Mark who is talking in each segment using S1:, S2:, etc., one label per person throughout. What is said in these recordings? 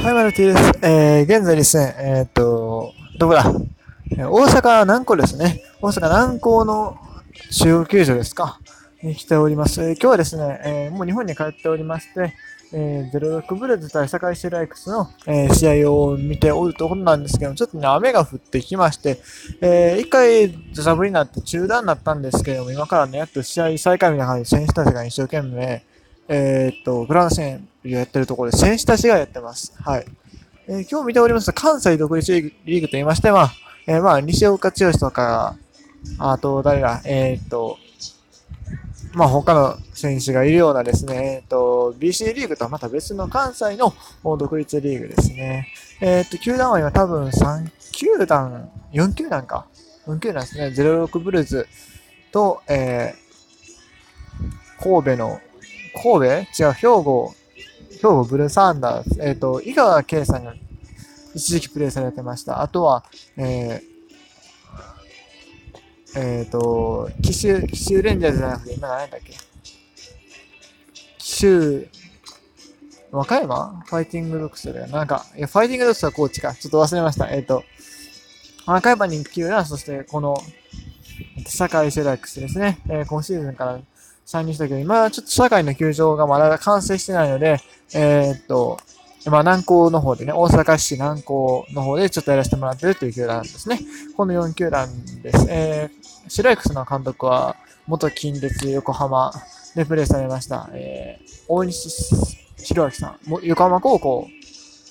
S1: はい、マルティです。えー、現在ですね、えー、っと、どこだ？大阪南港ですね。大阪南港の中央球場ですか？に来ております。今日はですね、えー、もう日本に帰っておりまして、えー、06ブルーズ対堺市ライクスの、えー、試合を見ておるところなんですけど、ちょっとね、雨が降ってきまして、えー、一回土砂降りになって中断になったんですけども、今からね、やっと試合再開みたいな感じで選手たちが一生懸命、えー、っと、グランド戦やってるところで選手たちがやってます。はい。えー、今日見ております関西独立リーグと言いましては、えー、まあ、西岡剛とか、あと、誰だ、え、っと、まあ、他の選手がいるようなですね、えっと、BC リーグとはまた別の関西の独立リーグですね。えっと、球団は今多分3球団、4球団か。4球団ですね。06ブルーズと、えー、神戸の、神戸？違う、兵庫、兵庫ブルーサンダース。えっ、と、井川圭さんが一時期プレイされてました。あとは、えー、えっ、ー、と、奇襲、奇襲レンジャーズじゃなくて、今何だっけ？奇襲、和歌山？ファイティングドックスだよ。なんか、いや、ファイティングドックスはコーチか。ちょっと忘れました。えっ、ー、と、和歌山に球団、そしてこの、堺セラックスですね。えー、今シーズンから参入したけど、今はちょっと社会の球場がまだ完成してないので、えー、っと、まあ、南高の方でね、大阪市南高の方でちょっとやらせてもらってるという球団ですね。この4球団です。えー、シライクスの監督は、元近鉄横浜でプレーされました。えー、大西弘明さん、横浜高校、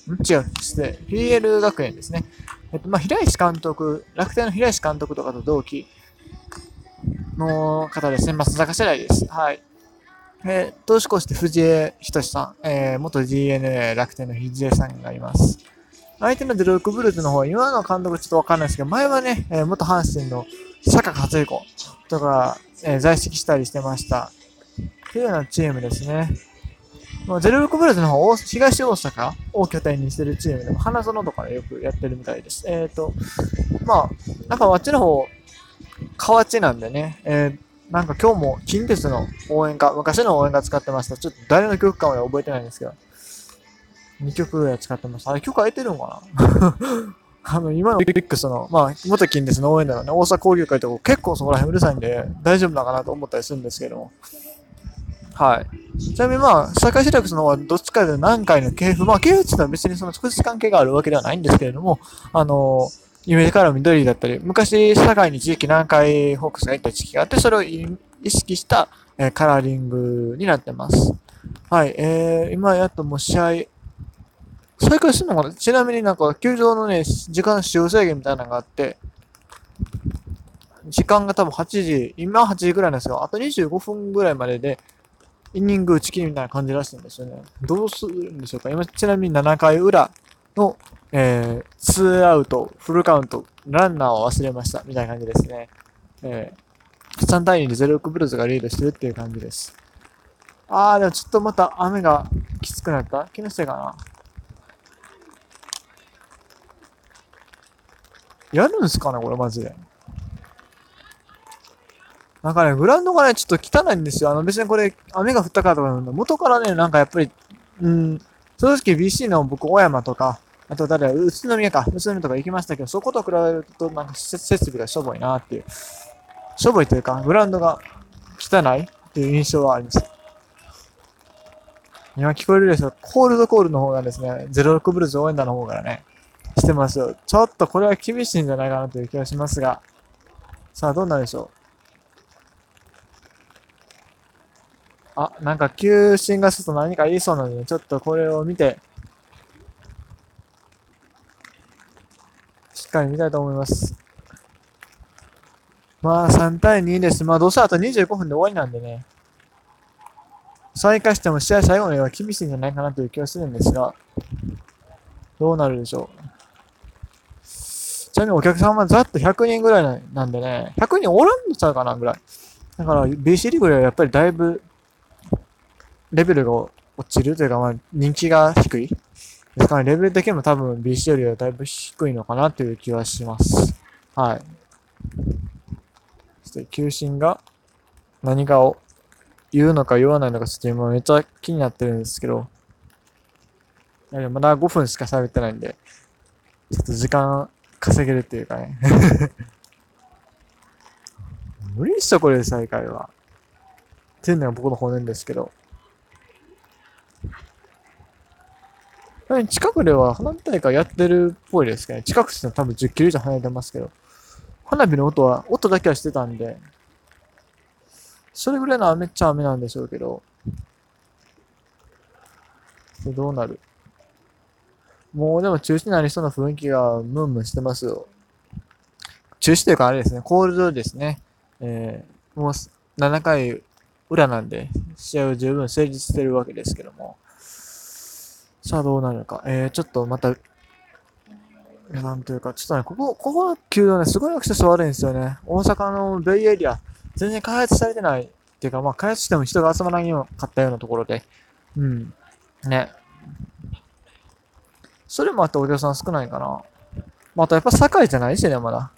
S1: ん？違う、失礼。PL 学園ですね。えっと、まあ、平石監督、楽天の平石監督とかと同期の方ですね。松坂世代です。はい。えー、投手コーチで藤江仁さん、えー、元 DNA 楽天の藤江さんがいます。相手のデルクブルーズの方、今の監督ちょっとわかんないですけど、前はね、えー、元阪神の坂勝彦とか、えー、在籍したりしてました。っていうようなチームですね。まあ、ゼルルクブルーズの方、東大阪を拠点にしてるチームでも、花園とかでよくやってるみたいです。えっ、ー、と、まあ、なんかあっちの方、河内なんでね、えー、なんか今日も近鉄の応援歌、昔の応援歌使ってました。ちょっと誰の曲かは覚えてないんですけど。2曲ぐらい使ってます。あれ曲空いてるのかな？あの、今のビックスの、まあ、元近鉄の応援だのね、大阪交流会とか結構そこら辺うるさいんで、大丈夫なのかなと思ったりするんですけども。はい。ちなみにまあ、堺シラクスの方はどっちかというと何回の系譜、まあ、系譜っていうのは別にその直接関係があるわけではないんですけれども、あのー夢から緑だったり、昔、社会に地域南海ホークスがいた地域があって、それを意識した、えー、カラーリングになってます。はい、えー、今やっともう試合、再開するのかな？ちなみになんか、球場のね、時間使用制限みたいなのがあって、時間が多分8時、今8時ぐらいなんですよ。あと25分ぐらいまでで、イニング打ち切りみたいな感じらしいんですよね。どうするんでしょうか？今、ちなみに7回裏のえー、ツーアウト、フルカウント、ランナーを忘れました、みたいな感じですね。えー、3対2で06ブルーズがリードしてるっていう感じです。あー、でもちょっとまた雨がきつくなった？気のせいかな？やるんすかねこれマジで。なんかね、グラウンドがね、ちょっと汚いんですよ。あの、別にこれ、雨が降ったからとかなんだ。元からね、なんかやっぱり、うん、正直 BC の僕、小山とか、あと誰宇都宮か。宇都宮とか行きましたけど、そこと比べるとなんか設備がしょぼいなっていう。しょぼいというか、グラウンドが汚いっていう印象はあります。今聞こえるでしょコールドコールの方がですね、06ブルーズ応援団の方からね、してますよ。ちょっとこれは厳しいんじゃないかなという気がしますが、さあどうなるでしょう。あ、なんか球審がちょっと何か言いそうなので、ちょっとこれを見て、しっかり見たいと思います。まあ、3対2です。まあ、どうせあと25分で終わりなんでね。再開しても試合最後のよは厳しいんじゃないかなという気がするんですが、どうなるでしょう。ちなみにお客さんはざっと100人ぐらいなんでね、100人おらんのちゃうかなぐらい。だから、BC リーグではやっぱりだいぶ、レベルが落ちるというか、まあ、人気が低い。ですから、レベル的にも多分 BC よりはだいぶ低いのかなという気はします。はい。そして、球審が何かを言うのか言わないのかちょっと今めっちゃ気になってるんですけど、いやまだ5分しか喋ってないんで、ちょっと時間稼げるっていうかね。無理っしょ、これで、再開は。っていうのが僕の本音ですけど。近くでは花火大会やってるっぽいですけどね。近くって多分10キロ以上離れてますけど。花火の音は、音だけはしてたんで、それぐらいの雨っちゃ雨なんでしょうけど、どうなる？もうでも中止になりそうな雰囲気がムンムンしてますよ。中止というかあれですね、コールドですね。えー、もう7回裏なんで、試合を十分成立してるわけですけども。さあどうなるのか。えー、ちょっとまた、なんというか、ちょっとね、ここ、ここの球場ね、すごいアクセス悪いんですよね。大阪のベイエリア、全然開発されてない。っていうか、まあ、開発しても人が集まらんようかったようなところで。うん。ね。それもあってお客さん少ないかな。またやっぱ堺じゃないしね、まだ。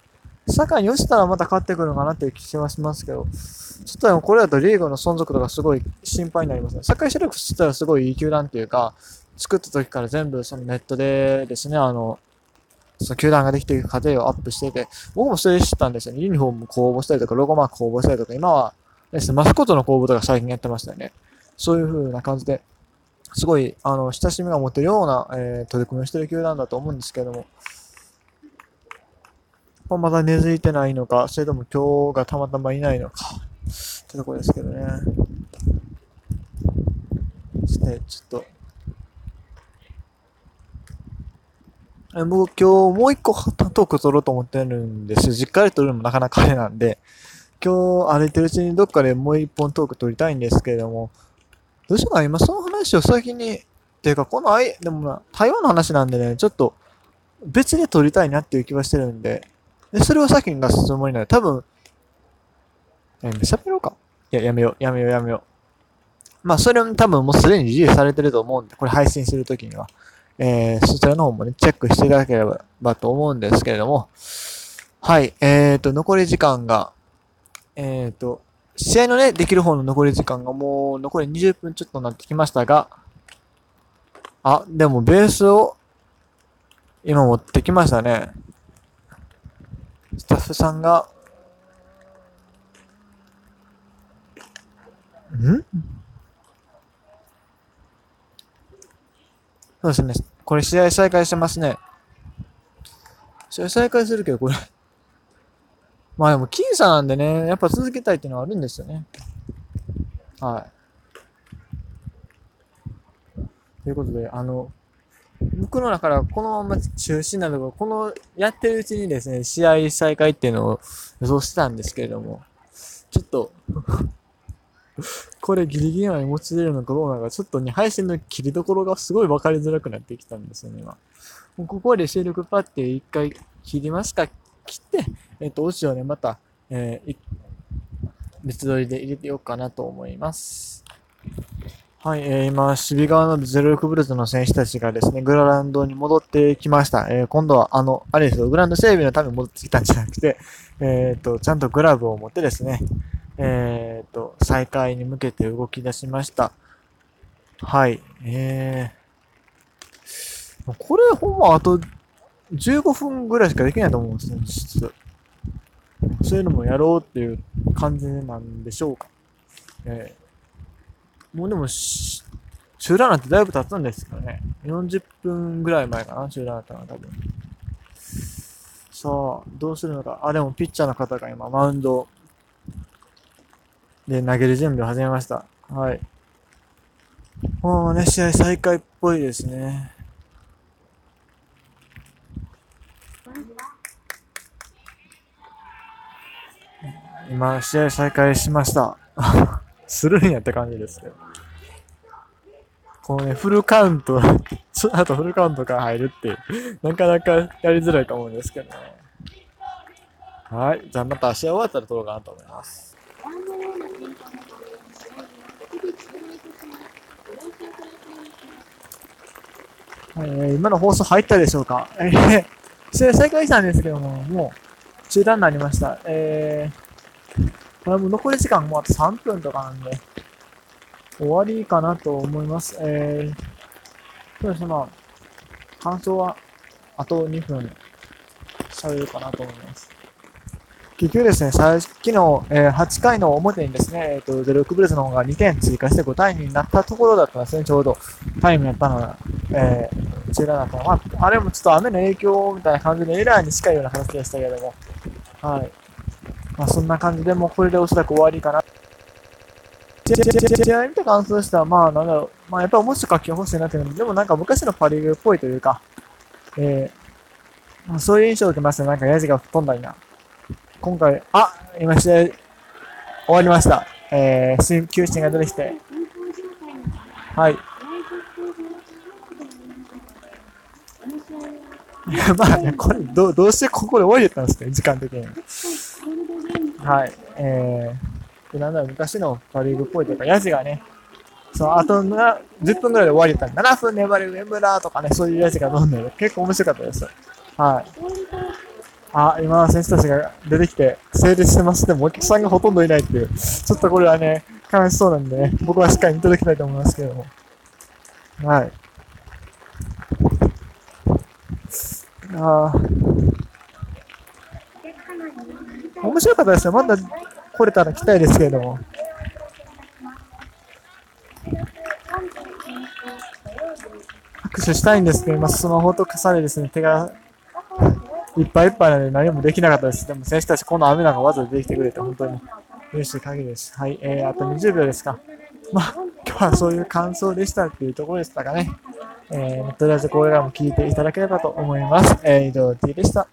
S1: 堺に落ちたらまた勝ってくるのかなっていう気はしますけど、ちょっとでもこれだとリーグの存続とかすごい心配になりますね。堺シルクスしたらすごいいい球団っていうか、作った時から全部そのネットでですね、あの、その球団ができていく過程をアップしてて、僕もそれ知ったんですよね。ユニフォーム公募したりとか、ロゴマーク公募したりとか、今はですね、マスコットの公募とか最近やってましたよね。そういう風な感じで、すごい、あの、親しみが持てるような、えー、取り組みをしている球団だと思うんですけども、ま、まだ根付いてないのか、それとも今日がたまたまいないのか、ってとこですけどね。して、ちょっと、僕今日もう一個トーク取ろうと思ってるんですよ。実家で撮るのもなかなかあれなんで、今日歩いてるうちにどっかでもう一本トーク撮りたいんですけれども、どうしようかな、今その話を先に、ていうかこのあい、でもな、台湾の話なんでね、ちょっと別で撮りたいなっていう気はしてるんで、でそれを先に出すつもりなので、多分、え、喋ろうか。いや、やめよう、やめよう、やめよう。まあ、それも多分もうすでにリリースされてると思うんで、これ配信するときには。えー、そちらの方もね、チェックしていただければと思うんですけれども、はい、えーと、残り時間が、えーと、試合のね、できる方の残り時間がもう残り20分ちょっとなってきましたが、あ、でもベースを今持ってきましたね。スタッフさんが、ん？そうですね。これ試合再開してますね。試合再開するけど、これ まあでも、僅差なんでね、やっぱ続けたいっていうのはあるんですよね。はい。ということで、あの、僕の中からこのまま中止になるとこのやってるうちにですね、試合再開っていうのを予想してたんですけれども、ちょっと これギリギリまで持ち出るのかどうなのか、ちょっとね、配信の切りどころがすごい分かりづらくなってきたんですよね、今。もうここで収録パッて一回切りますか切って、えっ、と、オチをね、また、えー、別撮りで入れてようかなと思います。はい、えー、今、守備側の06ブルーズの選手たちがですね、グラウンドに戻ってきました。えー、今度は、あの、あれですよ、グランド整備のために戻ってきたんじゃなくて、えっ、ー、と、ちゃんとグラブを持ってですね、えっ、と、再開に向けて動き出しました。はい。えー、これほんまあと15分ぐらいしかできないと思うんですね、実質。そういうのもやろうっていう感じなんでしょうか。えー、もうでも、中断なんてだいぶ経つんですかね。40分ぐらい前かな、中断だったのは多分。さあ、どうするのか。あ、でもピッチャーの方が今、マウンドで、投げる準備を始めました。はい。もうね、試合再開っぽいですね。今、試合再開しました。するんやって感じですけど。このね、フルカウント、あとフルカウントから入るって、なかなかやりづらいと思うんですけどね。はい。じゃあまた試合終わったら撮ろうかなと思います。えー、今の放送入ったでしょうか？えー、試合再開したんですけども、もう中断になりました。えー、これも残り時間もあと3分とかなんで、終わりかなと思います。えー、そうですね、まあ、感想はあと2分喋るかなと思います。結局ですね、さっきの、えー、8回の表にですね、えっ、ー、と、ゼロクブルスの方が2点追加して5対2になったところだったんですね、ちょうど。タイムやったのが、えー、こちらだったのまあ、あれもちょっと雨の影響みたいな感じでエラーに近いような形でしたけども、はい。まあ、そんな感じで、もうこれでおそらく終わりかな。試合見た感想としては、まあ、なんだろう、まあ、やっぱ面白く書き欲しいなっていうのでもなんか昔のパリーグっぽいというか、えー、まあ、そういう印象を受けますね。なんかヤジが吹っ飛んだりな。今回、あ、今試合終わりました。えー、球審が出てきて。はい。いや、まあね、これ、どどうしてここで終わりだったんですか？時間的に。はい。えー、なんだろう、昔のパリーグっぽいというか、ヤジがね、その後な10分ぐらいで終わりだった7分粘る上村とかね、そういうヤジがどんどん結構面白かったです。はい。あ、今、選手たちが出てきて、整列してますでもお客さんがほとんどいないっていう、ちょっとこれはね、悲しそうなんで、僕はしっかり見届けたいと思いますけれども。はい。あ面白かったですよ。まだ来れたら来たいですけれども。拍手したいんですけど、今スマホとかされですね、手がいっぱいいっぱいなので何もできなかったです。でも選手たちこの雨なんかわざわざできてくれて本当に嬉しい限りです。はい、えー、あと20秒ですか。まあ、今日はそういう感想でしたっていうところでしたかね。えー、とりあえずこれらも聞いていただければと思います。えー、以上 T でした。